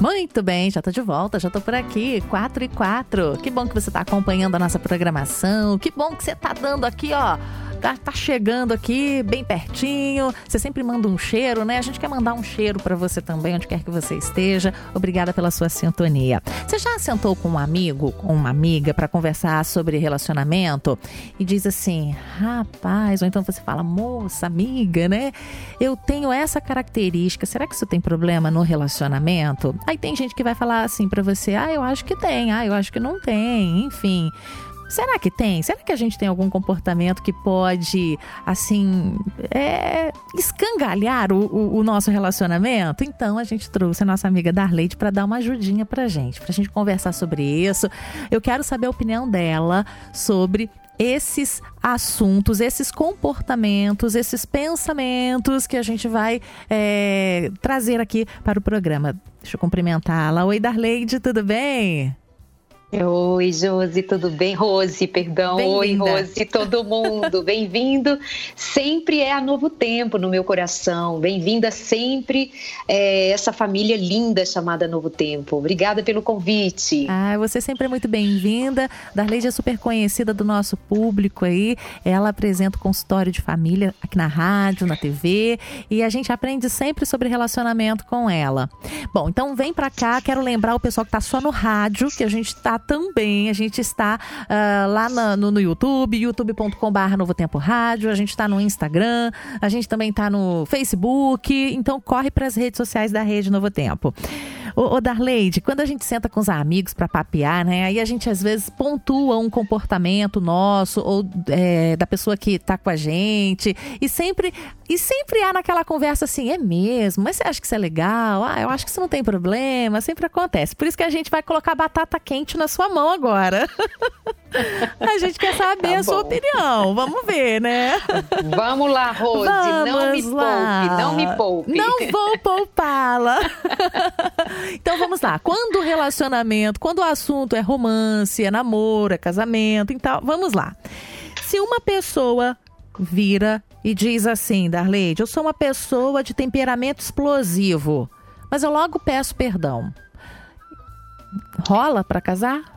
Muito bem, já tô de volta, já tô por aqui, 4 e 4. Que bom que você tá acompanhando a nossa programação, que bom que você tá dando aqui, ó tá, tá chegando aqui bem pertinho. Você sempre manda um cheiro, né? A gente quer mandar um cheiro para você também, onde quer que você esteja. Obrigada pela sua sintonia. Você já sentou com um amigo, com uma amiga para conversar sobre relacionamento e diz assim: "Rapaz", ou então você fala: "Moça, amiga, né? Eu tenho essa característica. Será que isso tem problema no relacionamento?" Aí tem gente que vai falar assim para você: "Ah, eu acho que tem. Ah, eu acho que não tem." Enfim, Será que tem? Será que a gente tem algum comportamento que pode, assim, é, escangalhar o, o, o, nosso relacionamento? Então a gente trouxe a nossa amiga Darleide para dar uma ajudinha pra gente, pra gente conversar sobre isso. Eu quero saber a opinião dela sobre esses assuntos, esses comportamentos, esses pensamentos que a gente vai é, trazer aqui para o programa. Deixa eu cumprimentá-la. Oi, Darleide, tudo bem? Oi, Josi, tudo bem? Rose, perdão. Oi, Rose, todo mundo. Bem-vindo. Sempre é a novo tempo no meu coração. Bem-vinda sempre é, essa família linda chamada Novo Tempo. Obrigada pelo convite. Ah, você sempre é muito bem-vinda. Darleide é super conhecida do nosso público aí. Ela apresenta o consultório de família aqui na rádio, na TV, e a gente aprende sempre sobre relacionamento com ela. Bom, então vem pra cá. Quero lembrar o pessoal que tá só no rádio, que a gente tá também. A gente está uh, lá na, no, no, YouTube, youtube.com.br Novo Tempo Rádio. A gente está no Instagram, a gente também está no Facebook. Então corre para as redes sociais da Rede Novo Tempo. Ô, ô Darleide, quando a gente senta com os amigos para papear, né? Aí a gente às vezes pontua um comportamento nosso ou é, da pessoa que está com a gente. E sempre, e sempre há naquela conversa assim, é mesmo? Mas você acha que isso é legal? Ah, eu acho que isso não tem problema. Sempre acontece. Por isso que a gente vai colocar batata quente na sua mão agora. A gente quer saber tá a sua opinião. Vamos ver, né? Vamos lá, Rose. Vamos não me lá. poupe, não me poupe. Não vou poupá-la. Então vamos lá. Quando o relacionamento, quando o assunto é romance, é namoro, é casamento, então vamos lá. Se uma pessoa vira e diz assim, Darleide, eu sou uma pessoa de temperamento explosivo, mas eu logo peço perdão. Rola para casar?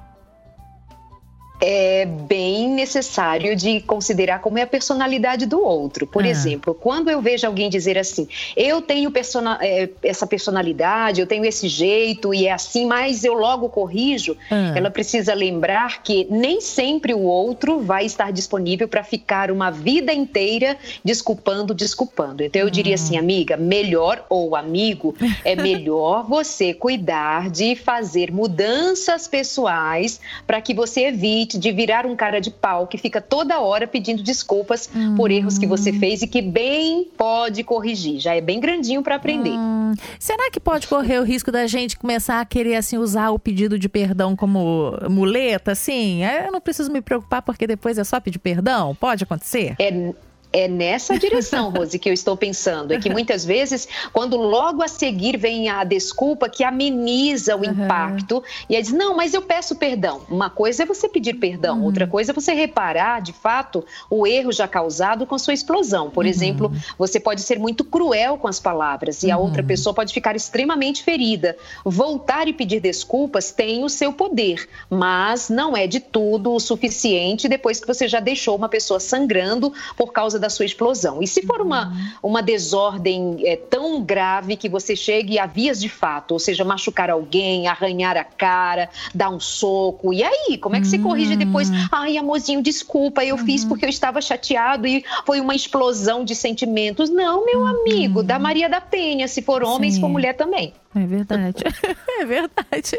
É bem necessário de considerar como é a personalidade do outro. Por é. exemplo, quando eu vejo alguém dizer assim, eu tenho persona é, essa personalidade, eu tenho esse jeito e é assim, mas eu logo corrijo, é. ela precisa lembrar que nem sempre o outro vai estar disponível para ficar uma vida inteira desculpando, desculpando. Então eu diria assim, hum. amiga, melhor ou amigo, é melhor você cuidar de fazer mudanças pessoais para que você evite de virar um cara de pau que fica toda hora pedindo desculpas hum. por erros que você fez e que bem pode corrigir. Já é bem grandinho para aprender. Hum. Será que pode correr o risco da gente começar a querer assim usar o pedido de perdão como muleta, assim? Eu não preciso me preocupar porque depois é só pedir perdão? Pode acontecer? É é nessa direção, Rose, que eu estou pensando. É que muitas vezes, quando logo a seguir vem a desculpa que ameniza o impacto, e aí diz: não, mas eu peço perdão. Uma coisa é você pedir perdão, uhum. outra coisa é você reparar, de fato, o erro já causado com a sua explosão. Por uhum. exemplo, você pode ser muito cruel com as palavras e a outra uhum. pessoa pode ficar extremamente ferida. Voltar e pedir desculpas tem o seu poder, mas não é de tudo o suficiente depois que você já deixou uma pessoa sangrando por causa da sua explosão. E se for uma, uhum. uma desordem é, tão grave que você chegue a vias de fato, ou seja, machucar alguém, arranhar a cara, dar um soco, e aí? Como é que você corrige depois? Uhum. Ai, amorzinho, desculpa, eu uhum. fiz porque eu estava chateado e foi uma explosão de sentimentos. Não, meu amigo, da Maria da Penha, se for homem, Sim. se for mulher também. É verdade. é verdade.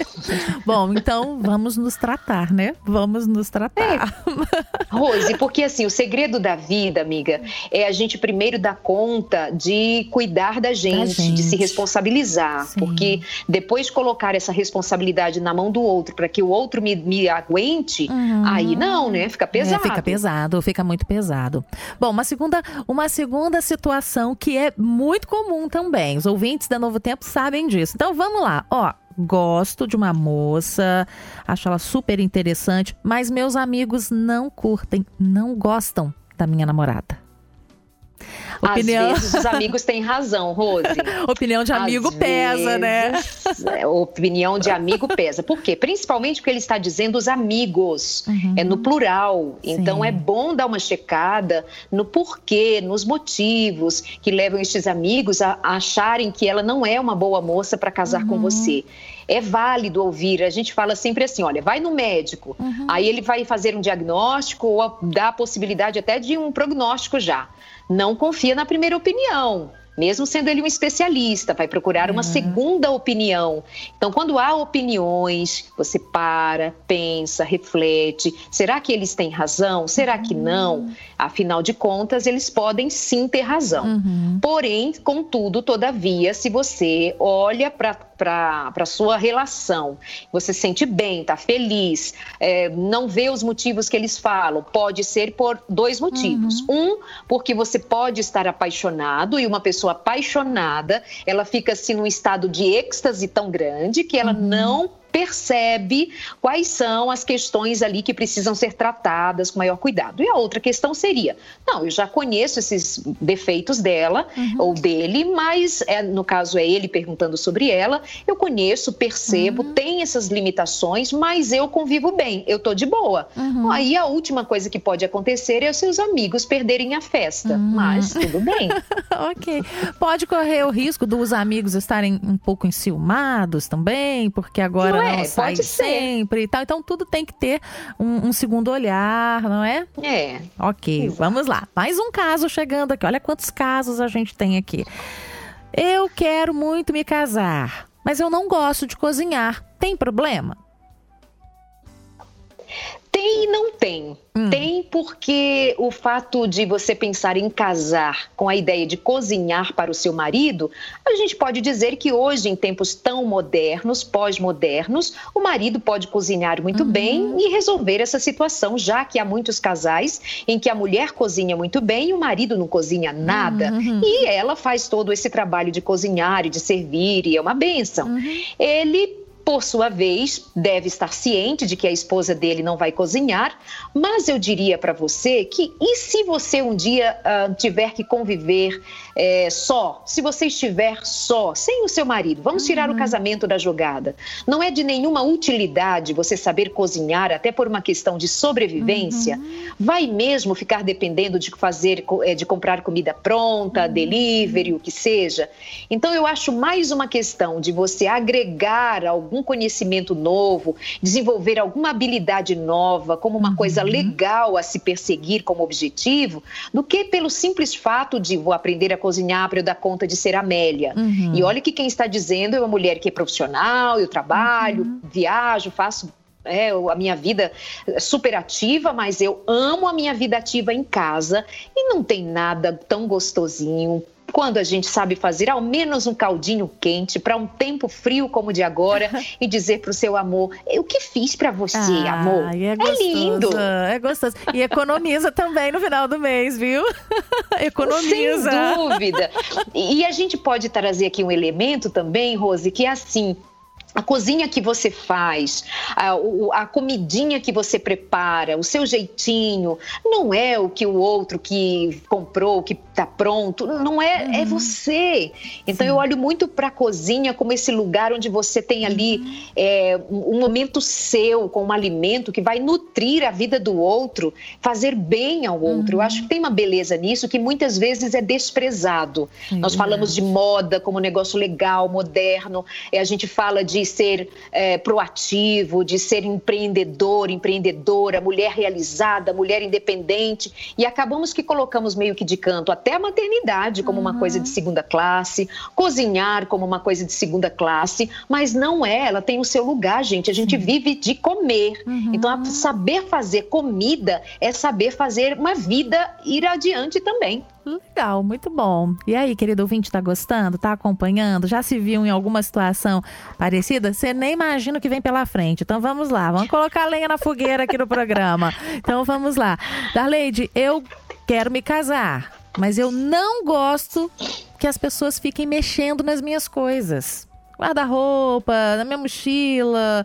Bom, então vamos nos tratar, né? Vamos nos tratar. É. Rose, porque assim, o segredo da vida, amiga, é a gente primeiro dar conta de cuidar da gente, da gente. de se responsabilizar. Sim. Porque depois colocar essa responsabilidade na mão do outro para que o outro me, me aguente, uhum. aí não, né? Fica pesado. É, fica pesado, fica muito pesado. Bom, uma segunda, uma segunda situação que é muito comum também. Os ouvintes da Novo Tempo sabem disso disso. Então vamos lá, ó. Gosto de uma moça, acho ela super interessante, mas meus amigos não curtem, não gostam da minha namorada. Opinião... Às vezes os amigos têm razão, Rose. opinião de amigo Às pesa, né? vezes, né? Opinião de amigo pesa. Por quê? Principalmente porque ele está dizendo os amigos. Uhum. É no plural. Sim. Então é bom dar uma checada no porquê, nos motivos que levam estes amigos a, a acharem que ela não é uma boa moça para casar uhum. com você é válido ouvir. A gente fala sempre assim: olha, vai no médico, uhum. aí ele vai fazer um diagnóstico ou dá a possibilidade até de um prognóstico já. Não confia na primeira opinião mesmo sendo ele um especialista, vai procurar uma uhum. segunda opinião. Então, quando há opiniões, você para, pensa, reflete: será que eles têm razão? Será que não? Uhum. Afinal de contas, eles podem sim ter razão. Uhum. Porém, contudo, todavia, se você olha para para a sua relação, você se sente bem, está feliz, é, não vê os motivos que eles falam, pode ser por dois motivos. Uhum. Um, porque você pode estar apaixonado e uma pessoa apaixonada, ela fica assim num estado de êxtase tão grande que ela uhum. não percebe quais são as questões ali que precisam ser tratadas com maior cuidado. E a outra questão seria: não, eu já conheço esses defeitos dela uhum. ou dele, mas é, no caso é ele perguntando sobre ela, eu conheço, percebo, uhum. tem essas limitações, mas eu convivo bem, eu tô de boa. Uhum. Aí a última coisa que pode acontecer é os seus amigos perderem a festa, uhum. mas tudo bem. ok. Pode correr o risco dos amigos estarem um pouco enciumados também, porque agora não, não é, sai sempre e tal. Então tudo tem que ter um, um segundo olhar, não é? É. Ok, Exato. vamos lá. Mais um caso chegando aqui. Olha quantos casos a gente tem aqui. Eu quero muito me casar, mas eu não gosto de cozinhar. Tem problema? Tem e não tem. Hum. Tem porque o fato de você pensar em casar com a ideia de cozinhar para o seu marido, a gente pode dizer que hoje, em tempos tão modernos, pós-modernos, o marido pode cozinhar muito uhum. bem e resolver essa situação, já que há muitos casais em que a mulher cozinha muito bem e o marido não cozinha nada. Uhum. E ela faz todo esse trabalho de cozinhar e de servir, e é uma benção. Uhum. Ele por sua vez, deve estar ciente de que a esposa dele não vai cozinhar, mas eu diria para você que e se você um dia uh, tiver que conviver é, só, se você estiver só, sem o seu marido, vamos tirar uhum. o casamento da jogada. Não é de nenhuma utilidade você saber cozinhar, até por uma questão de sobrevivência. Uhum. Vai mesmo ficar dependendo de fazer, é, de comprar comida pronta, uhum. delivery, o que seja. Então eu acho mais uma questão de você agregar algum conhecimento novo, desenvolver alguma habilidade nova como uma coisa uhum. legal a se perseguir como objetivo, do que pelo simples fato de vou aprender a cozinhar cozinhar para eu dar conta de ser Amélia. Uhum. E olha que quem está dizendo é uma mulher que é profissional, eu trabalho, uhum. viajo, faço é, a minha vida super ativa, mas eu amo a minha vida ativa em casa e não tem nada tão gostosinho, quando a gente sabe fazer ao menos um caldinho quente para um tempo frio como o de agora e dizer para o seu amor: Eu que fiz para você, ah, amor? É, gostoso, é lindo. É gostoso. E economiza também no final do mês, viu? economiza. Sem dúvida. E a gente pode trazer aqui um elemento também, Rose, que é assim: a cozinha que você faz, a, a, comidinha que você prepara, o seu jeitinho, não é o que o outro que comprou, que está pronto, não é, é uhum. é você. Então Sim. eu olho muito para a cozinha como esse lugar onde você tem ali uhum. é, um momento seu com um alimento que vai nutrir a vida do outro, fazer bem ao outro. Uhum. Eu acho que tem uma beleza nisso que muitas vezes é desprezado. Nós falamos de moda como um negócio legal, moderno, e a gente fala de de ser é, proativo, de ser empreendedor, empreendedora, mulher realizada, mulher independente. E acabamos que colocamos meio que de canto até a maternidade como uhum. uma coisa de uhum. segunda classe, cozinhar como uma coisa de segunda classe, mas não é, ela tem o seu lugar, gente. A gente Sim. vive de comer. Uhum. Então, saber fazer comida é saber fazer uma vida ir adiante também. Legal, muito bom. E aí, querido ouvinte, tá gostando? Tá acompanhando? Já se viu em alguma situação parecida? Você nem imagina o que vem pela frente. Então vamos lá, vamos colocar lenha na fogueira aqui no programa. Então vamos lá. Darleide, eu quero me casar, mas eu não gosto que as pessoas fiquem mexendo nas minhas coisas. Guarda-roupa, na minha mochila,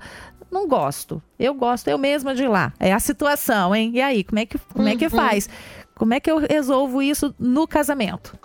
não gosto. Eu gosto eu mesma de ir lá. É a situação, hein? E aí, como é que, como é que uhum. faz? Como é que eu resolvo isso no casamento?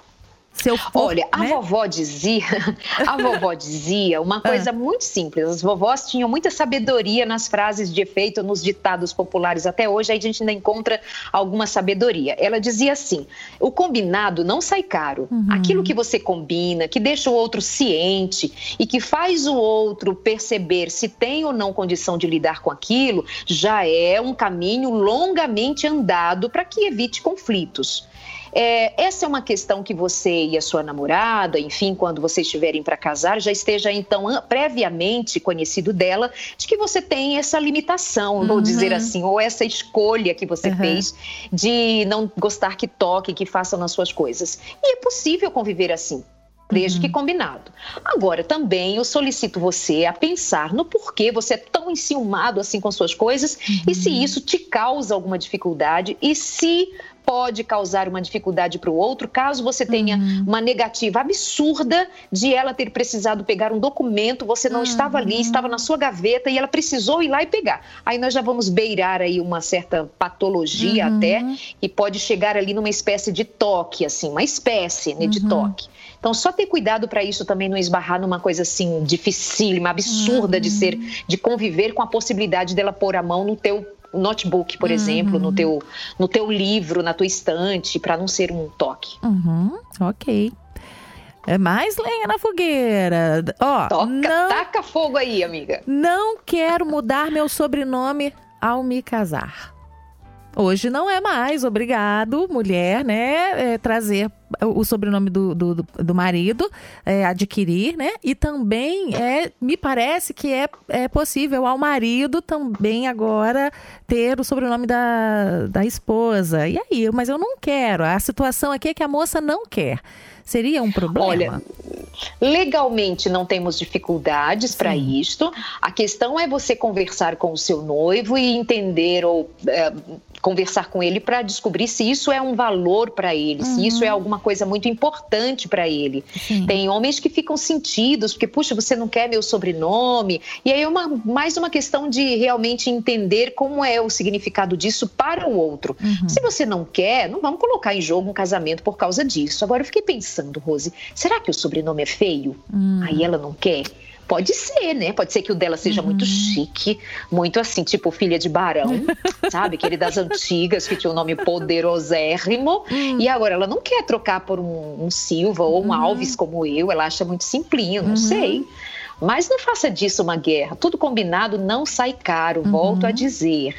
For, Olha, né? a vovó dizia, a vovó dizia uma ah. coisa muito simples. As vovós tinham muita sabedoria nas frases de efeito, nos ditados populares. Até hoje a gente ainda encontra alguma sabedoria. Ela dizia assim: o combinado não sai caro. Uhum. Aquilo que você combina, que deixa o outro ciente e que faz o outro perceber se tem ou não condição de lidar com aquilo, já é um caminho longamente andado para que evite conflitos. É, essa é uma questão que você e a sua namorada, enfim, quando vocês estiverem para casar, já esteja então previamente conhecido dela de que você tem essa limitação, uhum. vou dizer assim, ou essa escolha que você uhum. fez de não gostar que toque, que façam nas suas coisas. E é possível conviver assim desde uhum. que combinado. Agora, também eu solicito você a pensar no porquê você é tão enciumado assim com suas coisas uhum. e se uhum. isso te causa alguma dificuldade e se pode causar uma dificuldade para o outro, caso você tenha uhum. uma negativa absurda de ela ter precisado pegar um documento, você não uhum. estava ali, uhum. estava na sua gaveta e ela precisou ir lá e pegar. Aí nós já vamos beirar aí uma certa patologia uhum. até e pode chegar ali numa espécie de toque, assim, uma espécie né, de uhum. toque. Então, só ter cuidado para isso também não esbarrar numa coisa assim dificílima, absurda de uhum. ser, de conviver com a possibilidade dela pôr a mão no teu notebook, por uhum. exemplo, no teu, no teu livro, na tua estante, para não ser um toque. Uhum. Ok. É mais lenha na fogueira. Ó, Toca, não, taca fogo aí, amiga. Não quero mudar meu sobrenome ao me casar. Hoje não é mais obrigado, mulher, né, é, trazer o sobrenome do, do, do marido, é, adquirir, né? E também é, me parece que é, é possível ao marido também agora ter o sobrenome da, da esposa. E aí, mas eu não quero. A situação aqui é que a moça não quer. Seria um problema? Olha, legalmente não temos dificuldades para isto. A questão é você conversar com o seu noivo e entender ou é, conversar com ele para descobrir se isso é um valor para ele, uhum. se isso é uhum. alguma coisa muito importante para ele. Sim. Tem homens que ficam sentidos, porque, puxa, você não quer meu sobrenome. E aí é uma, mais uma questão de realmente entender como é o significado disso para o outro. Uhum. Se você não quer, não vamos colocar em jogo um casamento por causa disso. Agora, eu fiquei pensando, Rose, será que o sobrenome é feio? Uhum. Aí ela não quer? Pode ser, né? Pode ser que o dela seja uhum. muito chique, muito assim, tipo filha de barão, sabe? Aquele das antigas que tinha um nome poderosérrimo. Uhum. E agora ela não quer trocar por um, um Silva ou um uhum. Alves como eu, ela acha muito simplinho, não uhum. sei. Mas não faça disso uma guerra. Tudo combinado não sai caro, volto a uhum. dizer.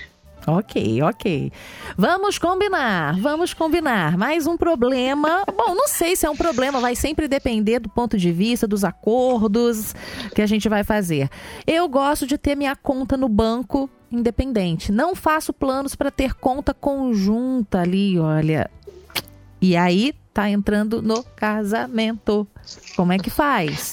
Ok, ok. Vamos combinar, vamos combinar. Mais um problema. Bom, não sei se é um problema, vai sempre depender do ponto de vista, dos acordos que a gente vai fazer. Eu gosto de ter minha conta no banco independente. Não faço planos para ter conta conjunta ali, olha. E aí tá entrando no casamento. Como é que faz?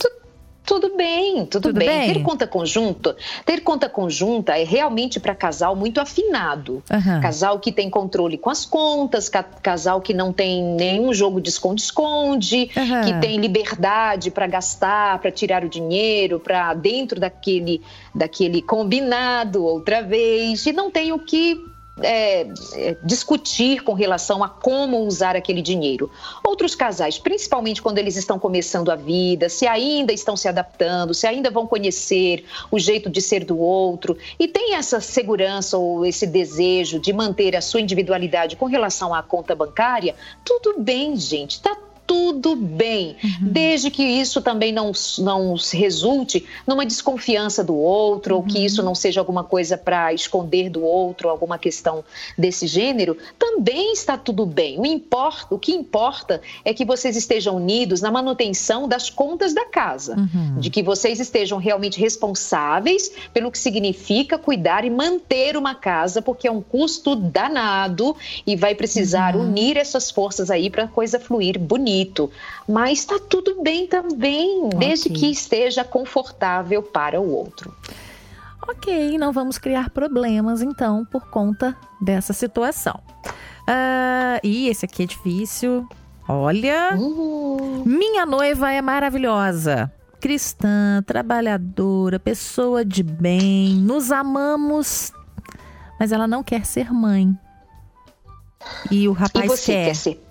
Tudo bem, tudo, tudo bem. bem. Ter conta conjunta, ter conta conjunta é realmente para casal muito afinado. Uhum. Casal que tem controle com as contas, casal que não tem nenhum jogo de esconde-esconde, uhum. que tem liberdade para gastar, para tirar o dinheiro, para dentro daquele, daquele combinado outra vez, e não tem o que é, é, discutir com relação a como usar aquele dinheiro. Outros casais, principalmente quando eles estão começando a vida, se ainda estão se adaptando, se ainda vão conhecer o jeito de ser do outro e tem essa segurança ou esse desejo de manter a sua individualidade com relação à conta bancária, tudo bem, gente, tá tudo bem, uhum. desde que isso também não, não resulte numa desconfiança do outro, uhum. ou que isso uhum. não seja alguma coisa para esconder do outro, alguma questão desse gênero, também está tudo bem. O, importa, o que importa é que vocês estejam unidos na manutenção das contas da casa, uhum. de que vocês estejam realmente responsáveis pelo que significa cuidar e manter uma casa, porque é um custo danado e vai precisar uhum. unir essas forças aí para a coisa fluir bonita bonito, mas está tudo bem também, okay. desde que esteja confortável para o outro. Ok, não vamos criar problemas então por conta dessa situação. Uh, e esse aqui é difícil. Olha, uhum. minha noiva é maravilhosa cristã, trabalhadora, pessoa de bem, nos amamos, mas ela não quer ser mãe. E o rapaz e você quer. quer ser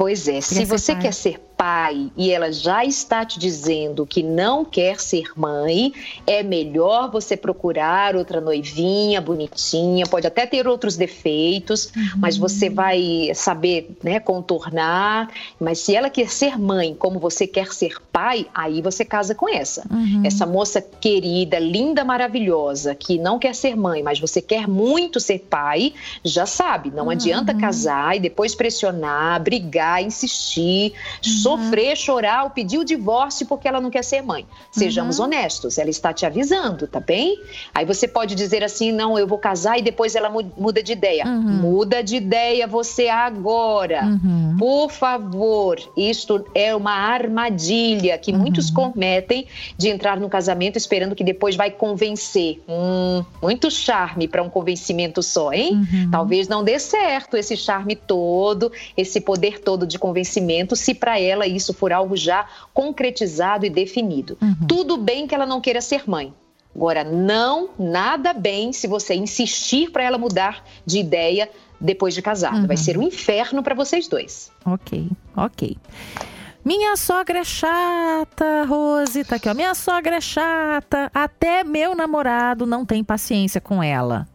Pois é, se você quer ser pai e ela já está te dizendo que não quer ser mãe, é melhor você procurar outra noivinha bonitinha, pode até ter outros defeitos, uhum. mas você vai saber né, contornar. Mas se ela quer ser mãe, como você quer ser pai, aí você casa com essa. Uhum. Essa moça querida, linda, maravilhosa, que não quer ser mãe, mas você quer muito ser pai, já sabe, não uhum. adianta casar e depois pressionar, brigar, insistir, uhum sofrer, chorar ou pedir o divórcio porque ela não quer ser mãe. Sejamos uhum. honestos, ela está te avisando, tá bem? Aí você pode dizer assim: não, eu vou casar e depois ela muda de ideia. Uhum. Muda de ideia você agora. Uhum. Por favor, isto é uma armadilha que muitos uhum. cometem de entrar no casamento esperando que depois vai convencer. Hum, muito charme para um convencimento só, hein? Uhum. Talvez não dê certo esse charme todo, esse poder todo de convencimento, se para ela ela isso for algo já concretizado e definido. Uhum. Tudo bem que ela não queira ser mãe. Agora, não, nada bem se você insistir para ela mudar de ideia depois de casada. Uhum. Vai ser um inferno para vocês dois. Ok, ok. Minha sogra é chata, Rose, tá aqui, ó. Minha sogra é chata. Até meu namorado não tem paciência com ela.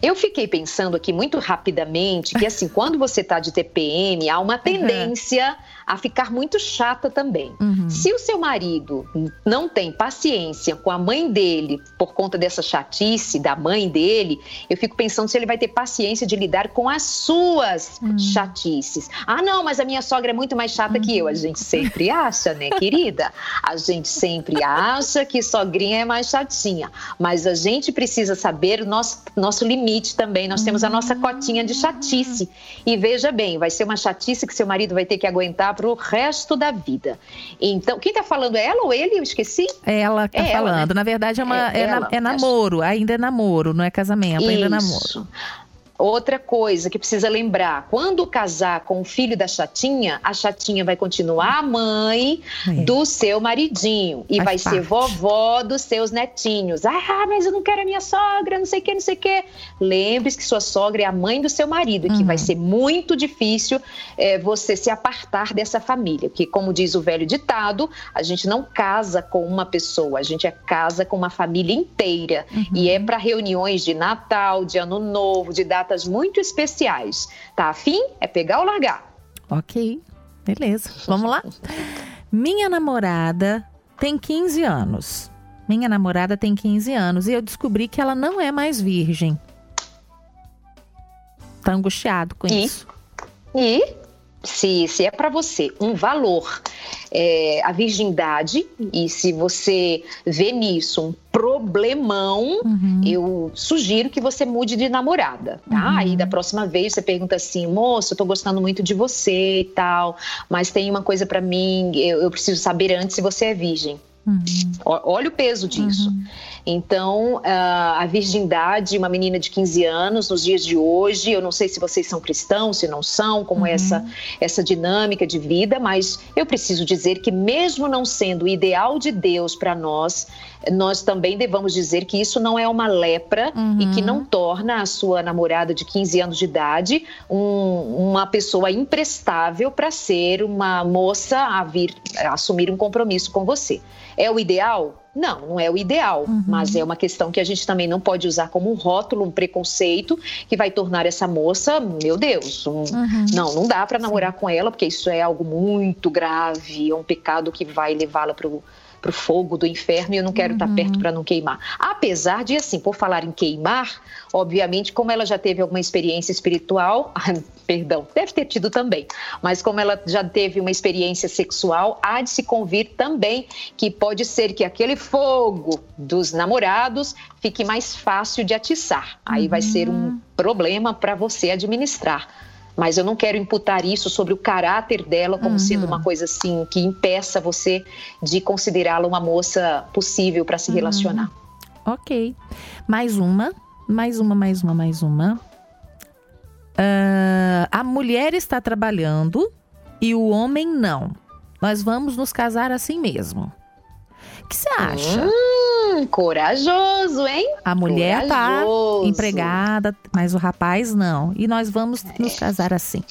Eu fiquei pensando aqui muito rapidamente que, assim, quando você está de TPM, há uma tendência a ficar muito chata também. Uhum. Se o seu marido não tem paciência com a mãe dele por conta dessa chatice da mãe dele, eu fico pensando se ele vai ter paciência de lidar com as suas uhum. chatices. Ah, não, mas a minha sogra é muito mais chata uhum. que eu. A gente sempre acha, né, querida? A gente sempre acha que sogrinha é mais chatinha. Mas a gente precisa saber o nosso, nosso limite também. Nós temos a nossa cotinha de chatice. E veja bem, vai ser uma chatice que seu marido vai ter que aguentar para o resto da vida. Então, quem está falando é ela ou ele? Eu esqueci? É ela está é falando. Ela, né? Na verdade, é, uma, é, é, ela, é namoro, ainda é namoro, não é casamento, ainda é namoro. Outra coisa que precisa lembrar: quando casar com o filho da chatinha, a chatinha vai continuar a mãe é. do seu maridinho e Faz vai parte. ser vovó dos seus netinhos. Ah, mas eu não quero a minha sogra, não sei o que, não sei o que. Lembre-se que sua sogra é a mãe do seu marido e que vai uhum. ser muito difícil é, você se apartar dessa família. Porque, como diz o velho ditado, a gente não casa com uma pessoa, a gente é casa com uma família inteira. Uhum. E é para reuniões de Natal, de Ano Novo, de data datas muito especiais. Tá afim? É pegar ou largar. Ok, beleza. Vamos lá? Minha namorada tem 15 anos. Minha namorada tem 15 anos e eu descobri que ela não é mais virgem. Tá angustiado com e? isso. E se, se é para você um valor, é, a virgindade, e se você vê nisso um problemão, uhum. eu sugiro que você mude de namorada, tá? Uhum. Aí da próxima vez você pergunta assim, moço, eu tô gostando muito de você e tal, mas tem uma coisa para mim, eu, eu preciso saber antes se você é virgem. Uhum. Olha o peso disso. Uhum. Então, a virgindade, uma menina de 15 anos, nos dias de hoje, eu não sei se vocês são cristãos, se não são, como é uhum. essa, essa dinâmica de vida, mas eu preciso dizer que, mesmo não sendo o ideal de Deus para nós, nós também devamos dizer que isso não é uma lepra uhum. e que não torna a sua namorada de 15 anos de idade um, uma pessoa imprestável para ser uma moça a vir a assumir um compromisso com você. É o ideal? Não, não é o ideal, uhum. mas é uma questão que a gente também não pode usar como um rótulo, um preconceito que vai tornar essa moça, meu Deus, um, uhum. não, não dá para namorar Sim. com ela porque isso é algo muito grave, é um pecado que vai levá-la para o para o fogo do inferno e eu não quero uhum. estar perto para não queimar. Apesar de, assim, por falar em queimar, obviamente, como ela já teve alguma experiência espiritual, perdão, deve ter tido também, mas como ela já teve uma experiência sexual, há de se convir também que pode ser que aquele fogo dos namorados fique mais fácil de atiçar. Aí uhum. vai ser um uhum. problema para você administrar mas eu não quero imputar isso sobre o caráter dela como uhum. sendo uma coisa assim que impeça você de considerá-la uma moça possível para se uhum. relacionar. Ok. Mais uma, mais uma, mais uma, mais uma. Uh, a mulher está trabalhando e o homem não. Nós vamos nos casar assim mesmo. O que você acha? Hum, corajoso, hein? A mulher tá corajoso. tá empregada, mas o rapaz não. E nós vamos nos casar assim.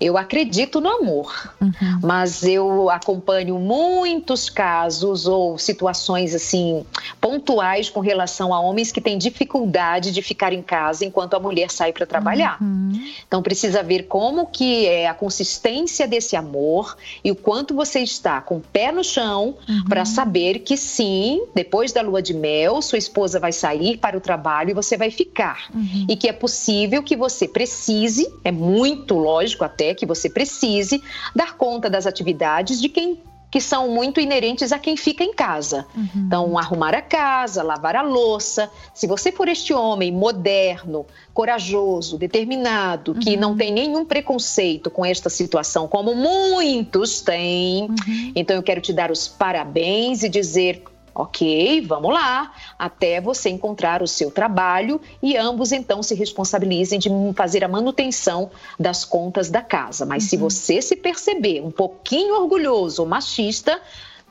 Eu acredito no amor, uhum. mas eu acompanho muitos casos ou situações assim pontuais com relação a homens que têm dificuldade de ficar em casa enquanto a mulher sai para trabalhar. Uhum. Então precisa ver como que é a consistência desse amor e o quanto você está com o pé no chão uhum. para saber que sim, depois da lua de mel, sua esposa vai sair para o trabalho e você vai ficar. Uhum. E que é possível que você precise, é muito lógico até que você precise dar conta das atividades de quem que são muito inerentes a quem fica em casa. Uhum. Então, arrumar a casa, lavar a louça. Se você for este homem moderno, corajoso, determinado, uhum. que não tem nenhum preconceito com esta situação, como muitos têm, uhum. então eu quero te dar os parabéns e dizer Ok, vamos lá, até você encontrar o seu trabalho e ambos então se responsabilizem de fazer a manutenção das contas da casa. Mas uhum. se você se perceber um pouquinho orgulhoso ou machista,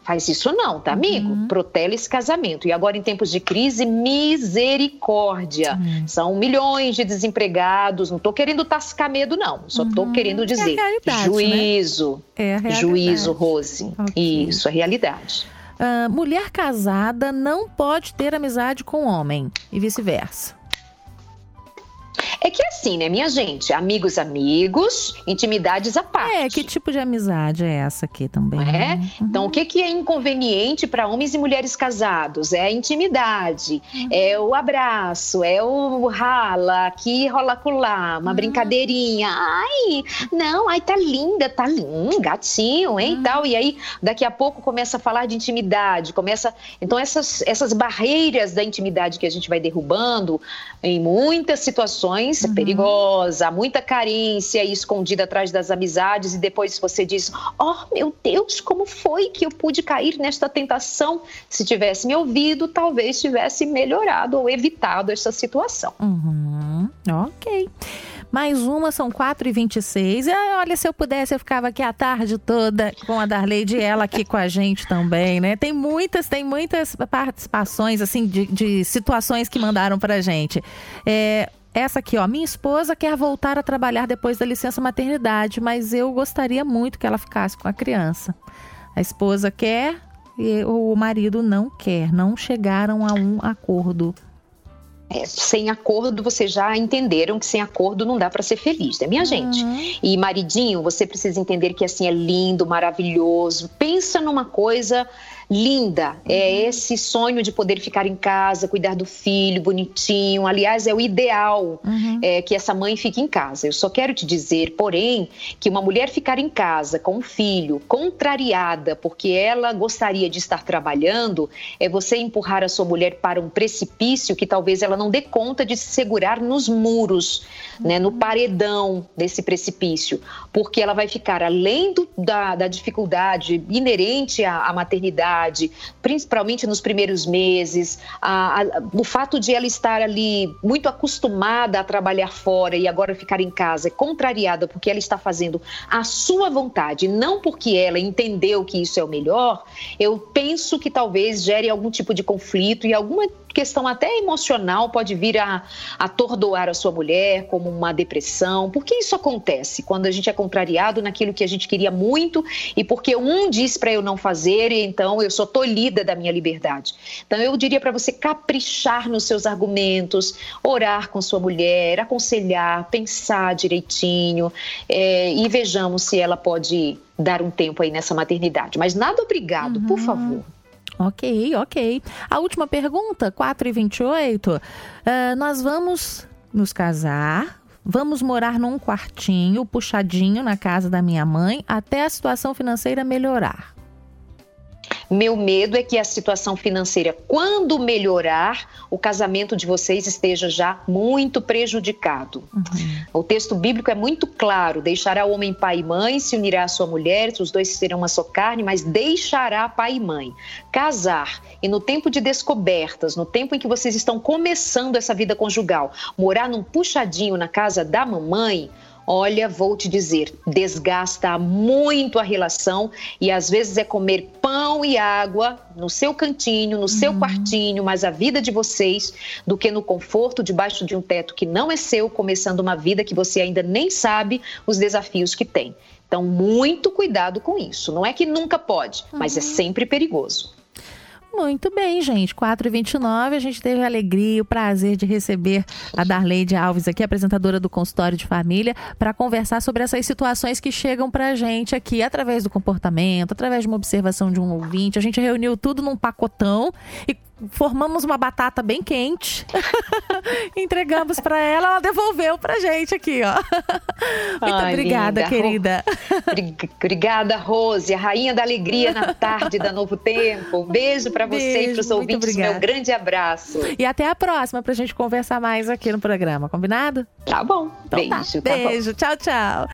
faz isso não, tá, amigo? Uhum. Protela esse casamento. E agora, em tempos de crise, misericórdia. Uhum. São milhões de desempregados. Não tô querendo tascar medo, não. Só tô uhum. querendo dizer. É né? juízo. Né? É juízo, Rose. Okay. Isso, a realidade. Uh, mulher casada não pode ter amizade com homem e vice-versa. É que é assim, né, minha gente? Amigos, amigos, intimidades à parte. É, que tipo de amizade é essa aqui também? É? Uhum. Então, o que, que é inconveniente para homens e mulheres casados? É a intimidade, uhum. é o abraço, é o rala, aqui rola lá, uma uhum. brincadeirinha. Ai, não, ai, tá linda, tá lindo, gatinho, hein, e tal. E aí, daqui a pouco começa a falar de intimidade, começa... Então, essas, essas barreiras da intimidade que a gente vai derrubando, em muitas situações, uhum. perigosa, muita carência escondida atrás das amizades e depois você diz: "Oh, meu Deus, como foi que eu pude cair nesta tentação? Se tivesse me ouvido, talvez tivesse melhorado ou evitado essa situação." Uhum. OK. Mais uma, são 4h26. E olha, se eu pudesse, eu ficava aqui a tarde toda com a Darleide e ela aqui com a gente também, né? Tem muitas, tem muitas participações, assim, de, de situações que mandaram pra gente. É, essa aqui, ó, minha esposa quer voltar a trabalhar depois da licença maternidade, mas eu gostaria muito que ela ficasse com a criança. A esposa quer e o marido não quer, não chegaram a um acordo. É, sem acordo, vocês já entenderam que sem acordo não dá para ser feliz, né, minha uhum. gente? E maridinho, você precisa entender que assim é lindo, maravilhoso. Pensa numa coisa linda. É uhum. esse sonho de poder ficar em casa, cuidar do filho, bonitinho. Aliás, é o ideal uhum. é, que essa mãe fique em casa. Eu só quero te dizer, porém, que uma mulher ficar em casa com um filho, contrariada porque ela gostaria de estar trabalhando, é você empurrar a sua mulher para um precipício que talvez ela não dê conta de se segurar nos muros, uhum. né, no uhum. paredão desse precipício, porque ela vai ficar além do, da, da dificuldade inerente à, à maternidade principalmente nos primeiros meses, a, a, o fato de ela estar ali muito acostumada a trabalhar fora e agora ficar em casa é contrariada porque ela está fazendo a sua vontade, não porque ela entendeu que isso é o melhor, eu penso que talvez gere algum tipo de conflito e alguma questão até emocional pode vir a atordoar a sua mulher, como uma depressão. Por que isso acontece? Quando a gente é contrariado naquilo que a gente queria muito e porque um diz para eu não fazer, e então eu sou tolhida da minha liberdade. Então eu diria para você caprichar nos seus argumentos, orar com sua mulher, aconselhar, pensar direitinho é, e vejamos se ela pode dar um tempo aí nessa maternidade. Mas nada obrigado, uhum. por favor. Ok, ok. A última pergunta, 4 e 28. Uh, ah, nós vamos nos casar, vamos morar num quartinho puxadinho na casa da minha mãe até a situação financeira melhorar. Meu medo é que a situação financeira, quando melhorar, o casamento de vocês esteja já muito prejudicado. Uhum. O texto bíblico é muito claro: deixará o homem pai e mãe, se unirá à sua mulher, os dois serão uma só carne, mas deixará pai e mãe. Casar e no tempo de descobertas, no tempo em que vocês estão começando essa vida conjugal, morar num puxadinho na casa da mamãe olha, vou te dizer, desgasta muito a relação e às vezes é comer pão e água no seu cantinho, no seu uhum. quartinho, mas a vida de vocês, do que no conforto debaixo de um teto que não é seu, começando uma vida que você ainda nem sabe os desafios que tem. Então, muito cuidado com isso. Não é que nunca pode, mas é uhum. sempre perigoso. Muito bem, gente. 4h29, a gente teve a alegria e o prazer de receber a Darleide Alves aqui, apresentadora do consultório de família, para conversar sobre essas situações que chegam para a gente aqui através do comportamento, através de uma observação de um ouvinte. A gente reuniu tudo num pacotão e formamos uma batata bem quente, entregamos para ela, ela devolveu pra gente aqui, ó. Muito Ai, obrigada, linda. querida. Obrigada, Rose, a rainha da alegria na tarde da Novo Tempo. Um beijo para você e para os ouvintes, obrigada. meu grande abraço. E até a próxima pra gente conversar mais aqui no programa, combinado? Tá bom. Então beijo. Tá. Beijo. Tá tchau, tchau.